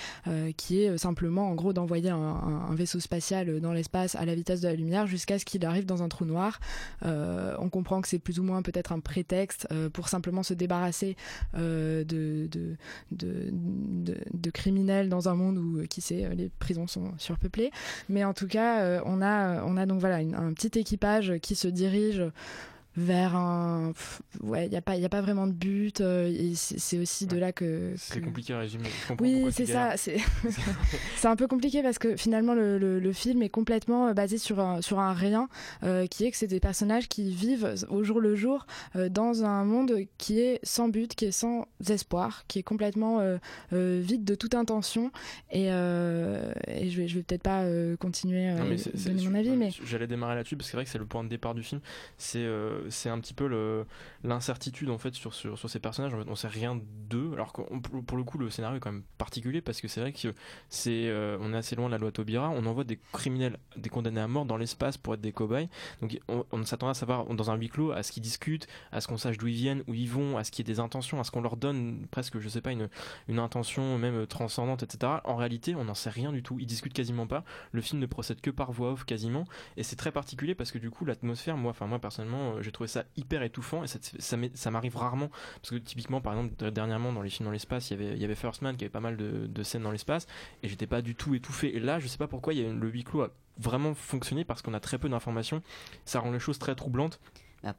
qui est simplement en gros d'envoyer un, vaisseau spatial dans l'espace à la vitesse de la lumière jusqu'à ce qu'il arrive dans un trou noir. On comprend que c'est plus ou moins peut-être un prétexte pour simplement se débarrasser de, de, de, de- de criminels dans un monde où, qui sait, les prisons sont surpeuplées. Mais en tout cas, on, a, on a donc voilà, un petit équipage qui se dirige vers un... pff, Ouais, il n'y a, pas- y a pas vraiment de but. euh, et c'est aussi de là que... C'est que- compliqué à résumer. Oui, c'est ça. C'est c'est un peu compliqué parce que finalement le, le- le film est complètement euh, basé sur un, sur un rien, euh, qui est que c'est des personnages qui vivent au jour le jour euh, dans un monde qui est sans but, qui est sans espoir, qui est complètement vide de toute intention. Et, et je vais, je vais peut-être pas continuer à donner mon avis, mais J'allais démarrer là-dessus parce que c'est vrai que c'est le point de départ du film. C'est c'est un petit peu l'incertitude en fait sur, sur, sur ces personnages. En fait, on sait rien d'eux. Alors que pour pour le coup, le scénario est quand même particulier parce que c'est vrai que c'est euh, on est assez loin de la loi Taubira. On envoie des criminels, des condamnés à mort dans l'espace pour être des cobayes. Donc on, on s'attend à savoir dans un huis clos à ce qu'ils discutent, à ce qu'on sache d'où ils viennent, où ils vont, à ce qu'il y ait des intentions, à ce qu'on leur donne presque, je sais pas, une, une intention même transcendante, etc. En réalité, on n'en sait rien du tout. Ils discutent quasiment pas. Le film ne procède que par voix off quasiment. Et c'est très particulier parce que du coup, l'atmosphère, moi, enfin moi personnellement, euh, j'ai trouvé ça hyper étouffant et ça, ça, m'arrive rarement parce que typiquement, par exemple, dernièrement dans les films dans l'espace, il y avait, il y avait First Man qui avait pas mal de, scènes dans l'espace et j'étais pas du tout étouffé. Et là, je sais pas pourquoi, le huis clos a vraiment fonctionné parce qu'on a très peu d'informations. Ça rend les choses très troublantes.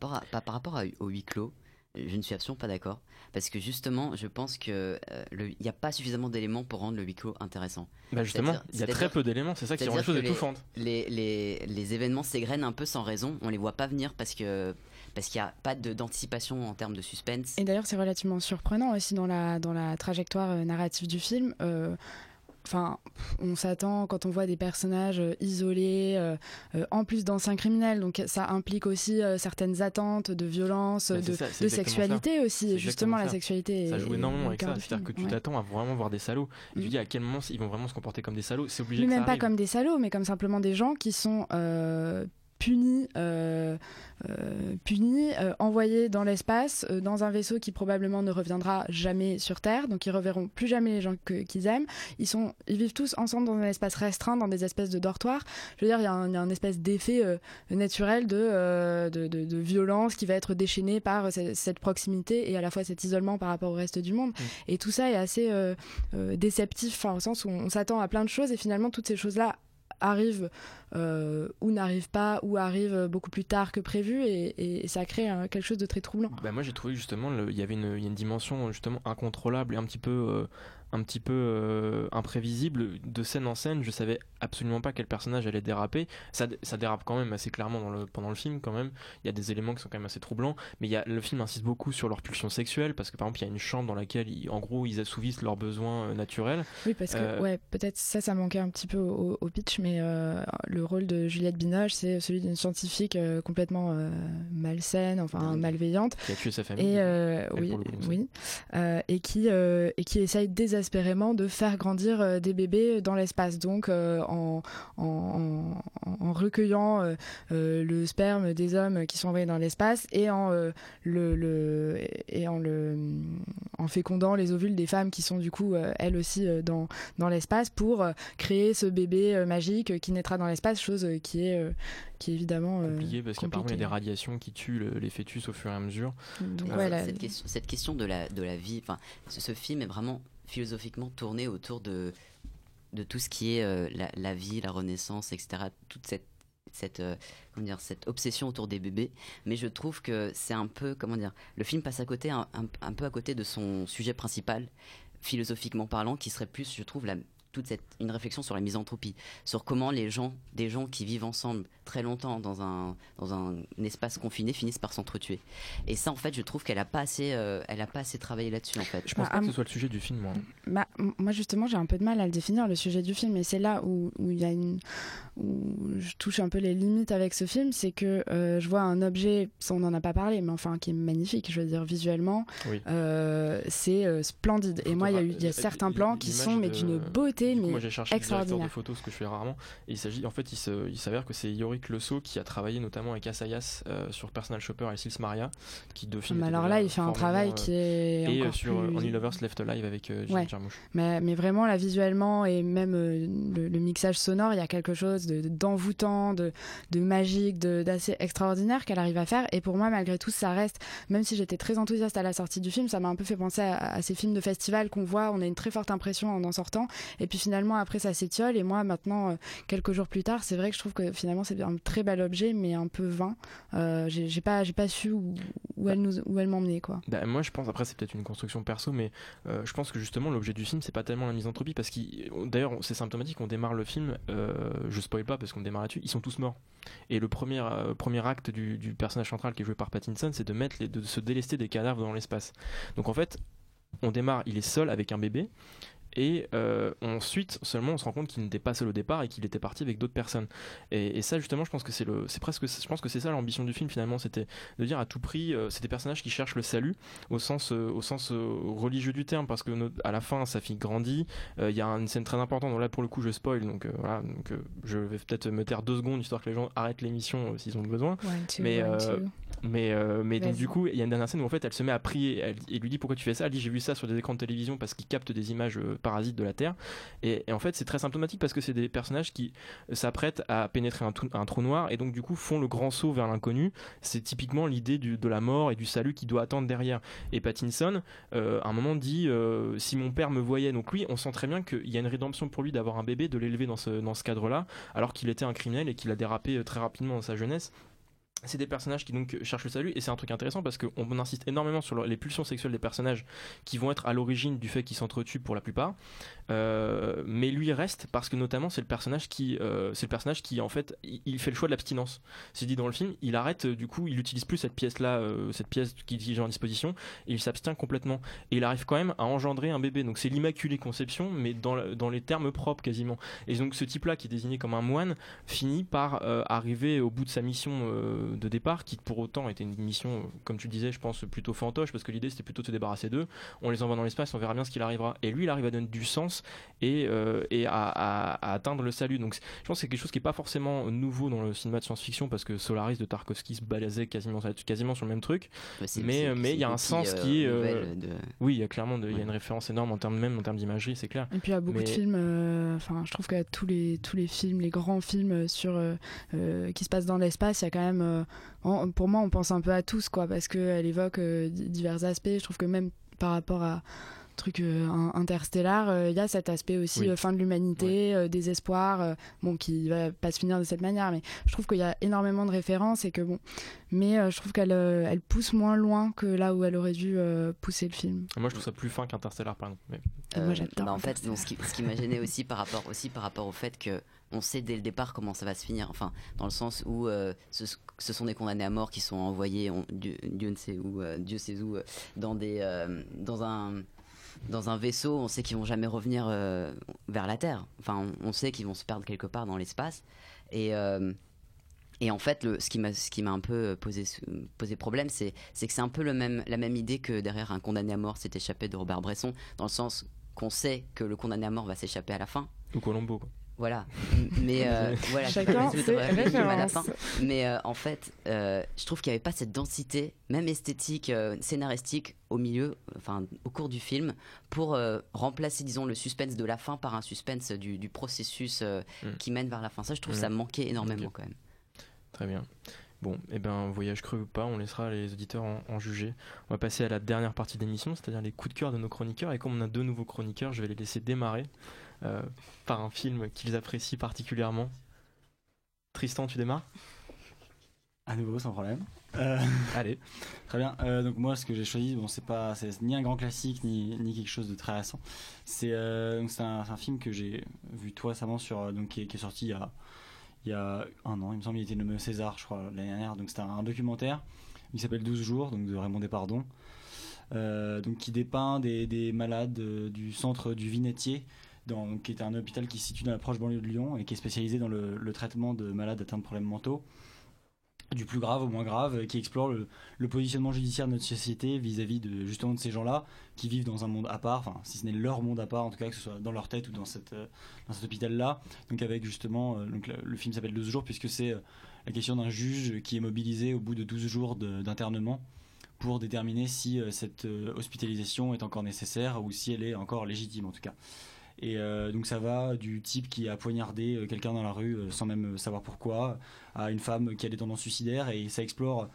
Par rapport au huis clos, je ne suis absolument pas d'accord. Parce que justement, je pense qu'il n'y a pas suffisamment d'éléments pour rendre le huis clos intéressant. Bah justement, il y a très peu d'éléments, c'est ça qui rend les choses les- étouffantes. Les, les, les événements s'égrènent un peu sans raison, on les voit pas venir parce que parce qu'il n'y a pas d'anticipation en termes de suspense. Et d'ailleurs, c'est relativement surprenant aussi dans la, dans la trajectoire euh, narrative du film. Euh, Enfin, on s'attend quand on voit des personnages euh, isolés, euh, euh, en plus d'anciens criminels, donc ça implique aussi euh, certaines attentes de violence, Bah, de, ça, sexualité ça. aussi. Justement, la ça. sexualité. Ça joue énormément avec ça. C'est-à-dire que tu Ouais. t'attends à vraiment voir des salauds. Et tu dis à quel moment ils vont vraiment se comporter comme des salauds. C'est obligé Mais que ça même pas comme des salauds, mais comme simplement des gens qui sont punis, euh, euh, euh, envoyés dans l'espace, euh, dans un vaisseau qui probablement ne reviendra jamais sur Terre, donc ils reverront plus jamais les gens qu'ils aiment. Ils sont, ils vivent tous ensemble dans un espace restreint, dans des espèces de dortoirs. Je veux dire, il y a un, il y a un espèce d'effet naturel de, de, de- de violence qui va être déchaîné par ce- cette proximité et à la fois cet isolement par rapport au reste du monde. Et tout ça est assez déceptif, enfin, au sens où on s'attend à plein de choses et finalement toutes ces choses-là arrivent euh, ou n'arrivent pas ou arrivent beaucoup plus tard que prévu et, ça crée euh, quelque chose de très troublant. Bah moi j'ai trouvé justement il y avait une dimension justement incontrôlable et un petit peu euh, un petit peu euh, imprévisible. De scène en scène je savais absolument pas quel personnage allait déraper. Ça, ça dérape quand même assez clairement dans le, pendant le film quand même. Il y a des éléments qui sont quand même assez troublants mais il y a, le film insiste beaucoup sur leur pulsion sexuelle parce que par exemple il y a une chambre dans laquelle ils- en gros ils assouvissent leurs besoins euh, naturels. Oui, parce que Euh, ouais, peut-être ça, ça manquait un petit peu au, au pitch, mais le rôle de Juliette Binoche, c'est celui d'une scientifique complètement malsaine, enfin malveillante. Qui a tué sa famille, Et elle, oui, coup, oui, et qui et qui essaye désespérément de faire grandir euh, des bébés dans l'espace. Donc euh, en, en, en- en recueillant euh, euh, le sperme des hommes qui sont envoyés dans l'espace et en euh, le, le et en le en fécondant les ovules des femmes qui sont du coup euh, elles aussi euh, dans dans l'espace pour euh, créer ce bébé euh, magique euh, qui naîtra dans l'espace, chose euh, qui est euh, qui est évidemment euh, compliqué parce qu'apparemment il y a compliquée. des radiations qui tuent le- les fœtus au fur et à mesure Donc, Euh, ouais, la- cette, question, cette question de la, de la vie, enfin, ce, ce film est vraiment philosophiquement tourné autour de, de tout ce qui est euh, la, vie, la renaissance, etc. Toute cette, cette, euh, comment dire, cette obsession autour des bébés. Mais je trouve que c'est un peu, comment dire, le film passe à côté, un, un- un peu à côté de son sujet principal, philosophiquement parlant, qui serait plus, je trouve, la, toute cette, une réflexion sur la misanthropie, sur comment les gens, des gens qui vivent ensemble très longtemps dans un, dans un espace confiné finissent par s'entretuer. Et ça, en fait, je trouve qu'elle a pas assez, euh, elle a pas assez travaillé là-dessus, en fait. je pense Bah, pas que mon- ce soit le sujet du film moi Bah, moi justement j'ai un peu de mal à le définir le sujet du film et c'est là où où il y a une où je touche un peu les limites avec ce film c'est que euh, je vois un objet ça on n'en a pas parlé mais enfin qui est magnifique je veux dire visuellement Oui. euh, c'est euh, splendide et moi il y a eu il y a certains plans qui sont mais d'une beauté Mais moi j'ai cherché le directeur de photos, ce que je fais rarement. Et il s'agit, en fait, il s'avère que c'est Yorick Lesso qui a travaillé notamment avec Assayas euh, sur Personal Shopper et Sils Maria, qui deux films. Mais étaient alors là, il fait un travail euh, qui est et euh, encore sur euh, plus- Only Lovers Left Alive avec euh, Jim Ouais. Jarmusch. Mais, mais vraiment, là, visuellement et même euh, le, le mixage sonore, il y a quelque chose de- de- d'envoûtant, de, de magique, de- d'assez extraordinaire qu'elle arrive à faire. Et pour moi, malgré tout, ça reste, même si j'étais très enthousiaste à la sortie du film, ça m'a un peu fait penser à, à ces films de festival qu'on voit, on a une très forte impression en en sortant. Et puis finalement, après, ça s'étiole. Et moi, maintenant, euh, quelques jours plus tard, c'est vrai que je trouve que finalement, c'est un très bel objet, mais un peu vain. Euh, j'ai pas, j'ai pas su où, où elle nous, où elle m'emmenait, quoi. Bah, moi je pense, après c'est peut-être une construction perso, mais euh, je pense que justement l'objet du film c'est pas tellement la misanthropie, parce qu'il d'ailleurs c'est symptomatique, on démarre le film, euh, je spoil pas parce qu'on démarre là-dessus, ils sont tous morts. Et le premier, euh, premier acte du, du personnage central qui est joué par Pattinson, c'est de, mettre les, de se délester des cadavres dans l'espace. Donc en fait, on démarre, il est seul avec un bébé. Et euh, ensuite, seulement, on se rend compte qu'il n'était pas seul au départ et qu'il était parti avec d'autres personnes. Et, et ça, justement, je pense que c'est le, c'est presque, je pense que c'est ça l'ambition du film finalement, c'était de dire à tout prix, euh, c'est des personnages qui cherchent le salut au sens, euh, au sens euh, religieux du terme, parce que à la fin, sa fille grandit. Il y a une scène très importante. Donc là, pour le coup, je spoil, donc voilà, donc je vais peut-être me taire deux secondes histoire que les gens arrêtent l'émission s'ils ont besoin. One, two, mais one. Mais euh, mais donc du coup, il y a une dernière scène où en fait, elle se met à prier. Elle, il lui dit pourquoi tu fais ça? Elle dit j'ai vu ça sur des écrans de télévision parce qu'ils captent des images euh, parasites de la Terre. Et, et en fait, c'est très symptomatique parce que c'est des personnages qui s'apprêtent à pénétrer un, trou- un trou noir et donc du coup font le grand saut vers l'inconnu. C'est typiquement l'idée de la mort et du salut qui doit attendre derrière. Et Pattinson, euh, à un moment dit si mon père me voyait. Donc lui, on sent très bien qu'il y a une rédemption pour lui d'avoir un bébé, de l'élever dans ce dans ce cadre-là, alors qu'il était un criminel et qu'il a dérapé très rapidement dans sa jeunesse. C'est des personnages qui donc cherchent le salut et c'est un truc intéressant parce qu'on insiste énormément sur les pulsions sexuelles des personnages qui vont être à l'origine du fait qu'ils s'entretuent pour la plupart. Euh, mais lui reste parce que notamment c'est le personnage qui euh, c'est le personnage qui en fait il, fait le choix de l'abstinence. C'est dit dans le film il arrête euh, du coup il utilise plus cette pièce là cette pièce qu'il est en disposition et il s'abstient complètement. Et il arrive quand même à engendrer un bébé. Donc c'est l'immaculée conception mais dans, dans les termes propres quasiment. Et donc ce type là qui est désigné comme un moine finit par arriver au bout de sa mission de départ, qui pour autant était une mission, comme tu disais, je pense plutôt fantoche, parce que l'idée c'était plutôt de se débarrasser d'eux. On les envoie dans l'espace, on verra bien ce qu'il arrivera. Et lui, il arrive à donner du sens et, euh, et à, atteindre le salut. Donc je pense que c'est quelque chose qui est pas forcément nouveau dans le cinéma de science-fiction, parce que Solaris de Tarkovsky se balasait quasiment, quasiment sur le même truc. mais mais il y a un sens qui est. Euh, oui, il y a clairement il y a une référence énorme en termes même en termes d'imagerie, c'est clair. Et puis il y a beaucoup de films. Euh, enfin, je trouve que tous les tous les films, les grands films sur qui se passent dans l'espace, il y a quand même pour moi, on pense un peu à tous, quoi, parce qu'elle évoque euh, divers aspects. Je trouve que même par rapport à truc euh, interstellar, il euh, y a cet aspect aussi fin de l'humanité, désespoir, bon qui va pas se finir de cette manière, mais je trouve qu'il y a énormément de références et que bon, mais je trouve qu'elle elle pousse moins loin que là où elle aurait dû pousser le film. Moi je trouve ça plus fin qu'Interstellar par exemple. moi j'adore. Bah, en fait, ce qui, ce qui m'a gêné aussi par rapport aussi par rapport au fait que on sait dès le départ comment ça va se finir. Enfin, dans le sens où euh, ce, sont des condamnés à mort qui sont envoyés, Dieu, ne sait où, euh, Dieu sait où, euh, dans un, vaisseau. On sait qu'ils vont jamais revenir vers la Terre. Enfin, on, sait qu'ils vont se perdre quelque part dans l'espace. Et en fait, le, ce qui m'a un peu posé posé problème, c'est que c'est un peu la même idée que derrière un condamné à mort s'est échappé de Robert Bresson, dans le sens qu'on sait que le condamné à mort va s'échapper à la fin. Ou Colombo. Voilà, mais euh, voilà, chacun ses références. Mais euh, en fait, euh, je trouve qu'il n'y avait pas cette densité, même esthétique, scénaristique, au milieu, enfin au cours du film, pour remplacer, disons, le suspense de la fin par un suspense du, processus hmm. qui mène vers la fin. Ça, je trouve que ça manquait énormément quand même. Très bien. Bon, et eh ben voyage creux ou pas, on laissera les auditeurs en, juger. On va passer à la dernière partie de l'émission, c'est-à-dire les coups de cœur de nos chroniqueurs. Et comme on a deux nouveaux chroniqueurs, je vais les laisser démarrer. Euh, par un film qu'ils apprécient particulièrement. Tristan, tu démarres? À nouveau, sans problème. Euh, Allez. Très bien. Euh, donc moi, ce que j'ai choisi, bon, c'est pas, c'est ni un grand classique ni, ni quelque chose de très récent. C'est c'est un, un, film que j'ai vu tout récemment sur, donc qui est, sorti il y a il y a un an. Il me semble qu'il était nommé César, je crois, l'année dernière. Donc c'était un, documentaire. Il s'appelle 12 jours, donc de Raymond Despardon. donc qui dépeint des, des malades du centre du Qui est un hôpital qui se situe dans la proche banlieue de Lyon et qui est spécialisé dans le, traitement de malades atteints de problèmes mentaux du plus grave au moins grave, qui explore le, positionnement judiciaire de notre société vis-à-vis de justement de ces gens-là qui vivent dans un monde à part, enfin si ce n'est leur monde à part en tout cas que ce soit dans leur tête ou dans euh, cet hôpital-là. Donc avec justement, euh, donc le, film s'appelle 12 jours puisque c'est euh, la question d'un juge qui est mobilisé au bout de 12 jours d'internement pour déterminer si cette hospitalisation est encore nécessaire ou si elle est encore légitime en tout cas. Et euh, donc ça va du type qui a poignardé euh, quelqu'un dans la rue euh, sans même savoir pourquoi, à une femme qui a des tendances suicidaires et ça explore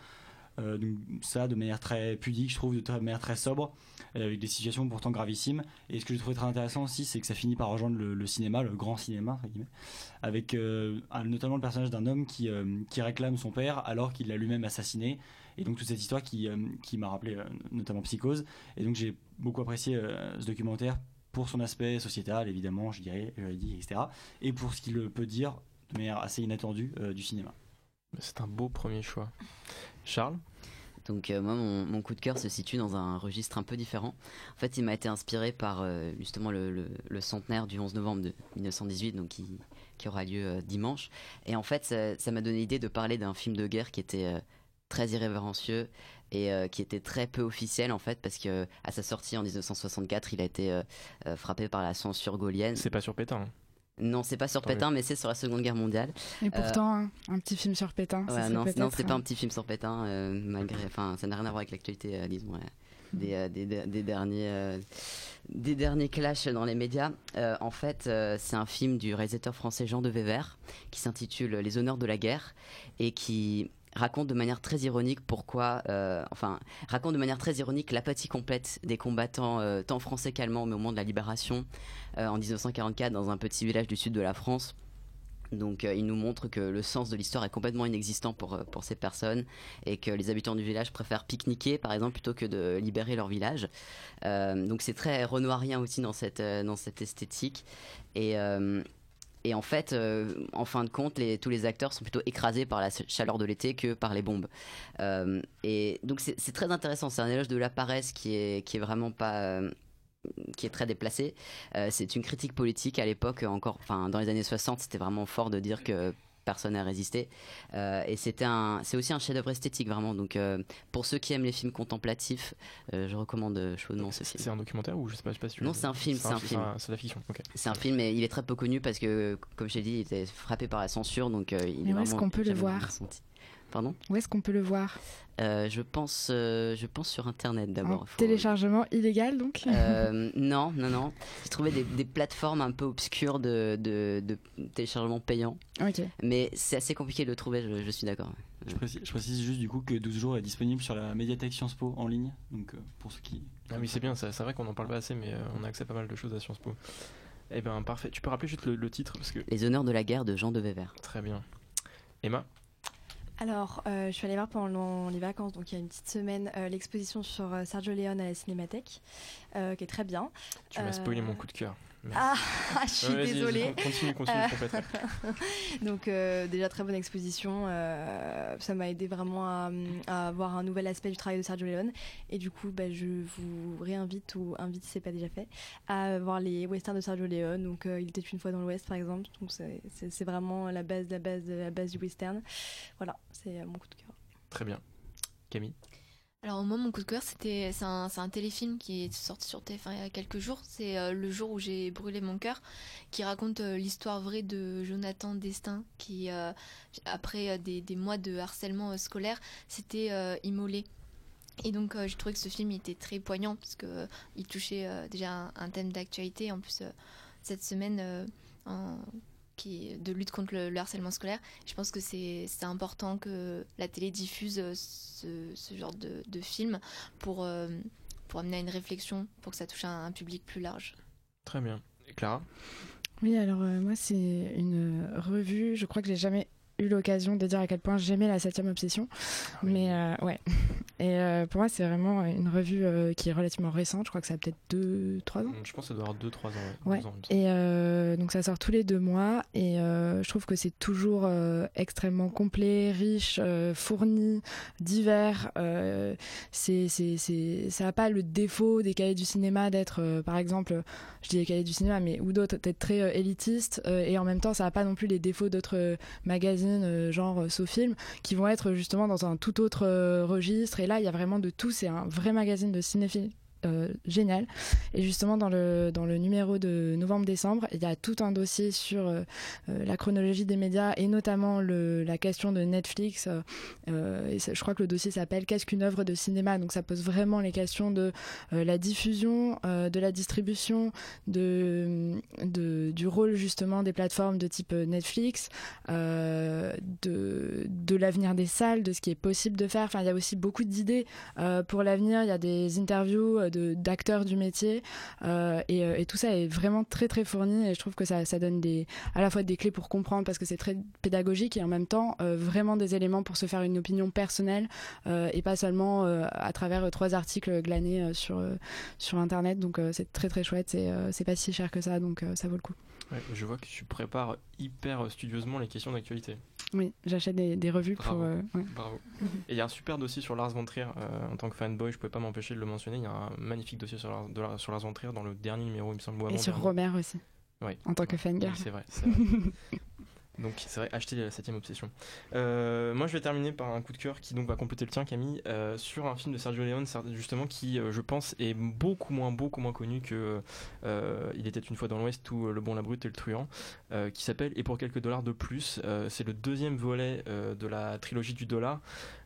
ça de manière très pudique, je trouve, de manière très sobre, avec des situations pourtant gravissimes. Et ce que je trouvais très intéressant aussi, c'est que ça finit par rejoindre le, cinéma, le grand cinéma, avec notamment le personnage d'un homme qui, qui réclame son père alors qu'il l'a lui-même assassiné. Et donc toute cette histoire qui, qui m'a rappelé notamment Psychose. Et donc j'ai beaucoup apprécié ce documentaire pour son aspect sociétal, évidemment, je dirais, juridique, etc. Et pour ce qu'il peut dire de manière assez inattendue euh, du cinéma. C'est un beau premier choix. Charles? Donc euh, moi, mon, coup de cœur se situe dans un registre un peu différent. En fait, il m'a été inspiré par euh, justement le, centenaire du 11 novembre de 1918, donc qui, qui aura lieu dimanche. Et en fait, ça m'a donné l'idée de parler d'un film de guerre qui était très irrévérencieux et euh, qui était très peu officiel en fait parce que à sa sortie en 1964 il a été euh, euh, frappé par la censure gaulienne. C'est pas sur Pétain. Hein. Non, c'est pas sur Pétain, mais c'est sur la Seconde Guerre mondiale. Et pourtant, un petit film sur Pétain. non, non c'est pas un petit film sur Pétain, malgré. Enfin, ça n'a rien à voir avec l'actualité, disons. Des, des, des, derniers des derniers clashs dans les médias. en fait, c'est un film du réalisateur français Jean de Wever qui s'intitule Les honneurs de la guerre et qui raconte de manière très ironique pourquoi, euh, enfin, raconte de manière très ironique l'apathie complète des combattants, euh, tant français qu'allemands, au moment de la libération, euh, en 1944, dans un petit village du sud de la France, Donc il nous montre que le sens de l'histoire est complètement inexistant pour, pour ces personnes et que les habitants du village préfèrent pique-niquer par exemple plutôt que de libérer leur village. Donc c'est très renoirien aussi dans cette, dans cette esthétique. Et, et en fait, euh, en fin de compte, tous les acteurs sont plutôt écrasés par la chaleur de l'été que par les bombes. Euh, et donc c'est très intéressant, c'est un éloge de la paresse qui est, qui est vraiment pas... euh, qui est très déplacé. C'est une critique politique à l'époque encore, enfin dans les années 60, c'était vraiment fort de dire que personne n'a résisté. Euh, et c'était un, c'est aussi un chef-d'œuvre esthétique vraiment. Donc euh, pour ceux qui aiment les films contemplatifs, euh, je recommande chaudement ce film. C'est un documentaire ou je sais pas, je sais pas si tu Non, c'est un film, c'est un film. C'est de la fiction. Ok. C'est un film et il est très peu connu parce que, comme je l'ai dit, il était frappé par la censure, donc euh, il Mais est où est-ce vraiment qu'on peut le voir. Pardon Où est-ce qu'on peut le voir Euh, Je pense, euh, je pense sur internet d'abord. Faut- téléchargement illégal donc Euh, non, non, non. J'ai trouvé des, des plateformes un peu obscures de, de, de téléchargement payant. Ok. Mais c'est assez compliqué de le trouver, je, je suis d'accord. Je précise, je précise juste du coup que 12 jours est disponible sur la médiathèque Sciences Po en ligne. Donc euh, pour ceux qui. Ah oui, c'est bien, c'est vrai qu'on en parle pas assez, mais euh, on a accès à pas mal de choses à Sciences Po. Eh ben parfait. Tu peux rappeler juste le, le titre parce que. Les honneurs de la guerre de Jean de Vévert. Très bien. Emma? Alors, euh, je suis allée voir pendant les vacances, donc il y a une petite semaine, euh, l'exposition sur euh, Sergio Leone à la Cinémathèque, euh, qui est très bien. Tu m'as spoilé mon coup de cœur. Ah, je suis Ouais, désolée. Continue, continue, Euh. Donc euh, déjà très bonne exposition, euh, ça m'a aidé vraiment à, à avoir un nouvel aspect du travail de Sergio Leone et du coup bah, je vous réinvite ou invite si c'est pas déjà fait à voir les westerns de Sergio Leone. Donc euh, il était une fois dans l'Ouest par exemple, donc c'est- vraiment la base, la base, la base du western. Voilà, c'est mon coup de cœur. Très bien. Camille? Alors moi mon coup de cœur c'était c'est un, un téléfilm qui est sorti sur TF1 il y a quelques jours. C'est euh, le jour où j'ai brûlé mon cœur, qui raconte euh, l'histoire vraie de Jonathan Destin qui euh, après des, des mois de harcèlement scolaire s'était immolé. Et donc j'ai trouvé que ce film était très poignant parce que il touchait déjà un, un thème d'actualité. En plus cette semaine en- qui de lutte contre le, le harcèlement scolaire. Je pense que c'est important que la télé diffuse euh, ce, ce genre de, de film pour, euh, pour amener à une réflexion, pour que ça touche un, un public plus large. Très bien. Et Clara? Oui, alors euh, moi, c'est une revue. Je crois que j'ai jamais eu l'occasion de dire à quel point j'aimais la 7 obsession. Mais euh, ouais. Et euh, pour moi, c'est vraiment une revue euh, qui est relativement récente. Je crois que ça a peut-être 2-3 ans. Je pense que ça doit avoir 2-3 ans. ouais. Deux ans. Et donc ça sort tous les deux mois et je trouve que c'est toujours extrêmement complet, riche, fourni, divers. C'est ça a pas le défaut des cahiers du cinéma d'être par exemple, je dis les cahiers du cinéma mais ou d'autres d'être très élitiste et en même temps ça a pas non plus les défauts d'autres euh, euh, genre euh, SoFilm qui vont être justement dans un tout autre euh, registre et là il y a vraiment de tout. C'est un vrai magazine de cinéphile euh, génial. Et justement, dans le, dans le numéro de novembre-décembre, il y a tout un dossier sur euh, euh, la chronologie des médias et notamment le, la question de Netflix. je crois que le dossier s'appelle Qu'est-ce qu'une œuvre de cinéma? Donc ça pose vraiment les questions de la diffusion, de la distribution, de, du rôle justement des plateformes de type Netflix, de, de l'avenir des salles, de ce qui est possible de faire. Enfin, il y a aussi beaucoup d'idées pour l'avenir. Il y a des interviews d'acteurs du métier euh, et, euh, et tout ça est vraiment très très fourni et je trouve que ça, ça donne des, à la fois des clés pour comprendre parce que c'est très pédagogique et en même temps euh, vraiment des éléments pour se faire une opinion personnelle et pas seulement à travers trois articles glanés sur, sur internet. Donc c'est très très chouette, euh, c'est pas si cher que ça donc ça vaut le coup. Je vois que tu prépares hyper studieusement les questions d'actualité. Oui, j'achète des, des revues Bravo. pour. euh, ouais. Bravo. Et il y a un super dossier sur Lars von Trier. euh, en tant que fanboy, je pouvais pas m'empêcher de le mentionner. Il y a un magnifique dossier sur Lars, de sur Lars von Trier dans le dernier numéro, il me semble. Et sur avant-dernier. Romer aussi. Oui. En tant que fangirl. Oui, c'est vrai. c'est vrai. Donc c'est vrai, acheter la septième obsession. Euh, moi je vais terminer par un coup de cœur qui donc va compléter le tien Camille euh, sur un film de Sergio Leone justement qui euh, je pense est beaucoup moins beaucoup moins connu que Il était une fois dans l'Ouest ou Le Bon la Brute et le Truand qui s'appelle Et pour quelques dollars de plus. C'est le deuxième volet de la trilogie du dollar.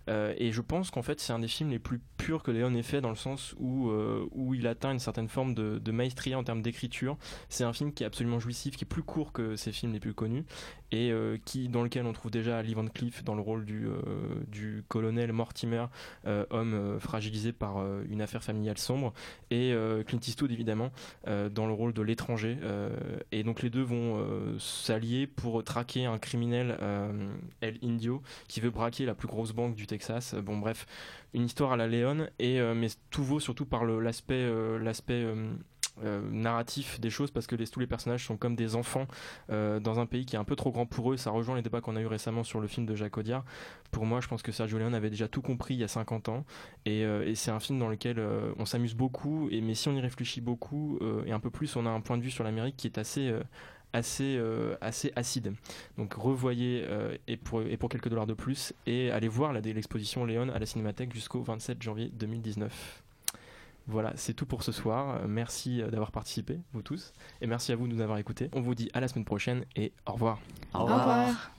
Et je pense qu'en fait, c'est un des films les plus purs que Léon ait fait dans le sens où, où il atteint une certaine forme de, de maestria en termes d'écriture. C'est un film qui est absolument jouissif, qui est plus court que ses films les plus connus et euh, qui, dans lequel on trouve déjà Lee Van Cleef dans le rôle du, euh, colonel Mortimer, euh, homme fragilisé par une affaire familiale sombre, et Clint Eastwood évidemment dans le rôle de l'étranger. et donc les deux vont s'allier pour traquer un criminel El Indio qui veut braquer la plus grosse banque du Texas. Bon bref, une histoire à la Léon, et mais tout vaut surtout par l'aspect narratif des choses parce que tous les personnages sont comme des enfants euh, dans un pays qui est un peu trop grand pour eux. Ça rejoint les débats qu'on a eu récemment sur le film de Jacques Audiard. Pour moi, je pense que Sergio Leone avait déjà tout compris il y a 50 ans et, euh, et c'est un film dans lequel euh, on s'amuse beaucoup. Mais si on y réfléchit beaucoup euh, et un peu plus, on a un point de vue sur l'Amérique qui est assez euh, assez euh, assez acide. Donc revoyez euh, et pour et pour quelques dollars de plus et allez voir l'exposition Léon à la Cinémathèque jusqu'au 27 janvier 2019. Voilà, c'est tout pour ce soir. Euh, Merci euh, d'avoir participé, vous tous. Et merci à vous de nous avoir écoutés. On vous dit à la semaine prochaine et au revoir. Au revoir. Au revoir.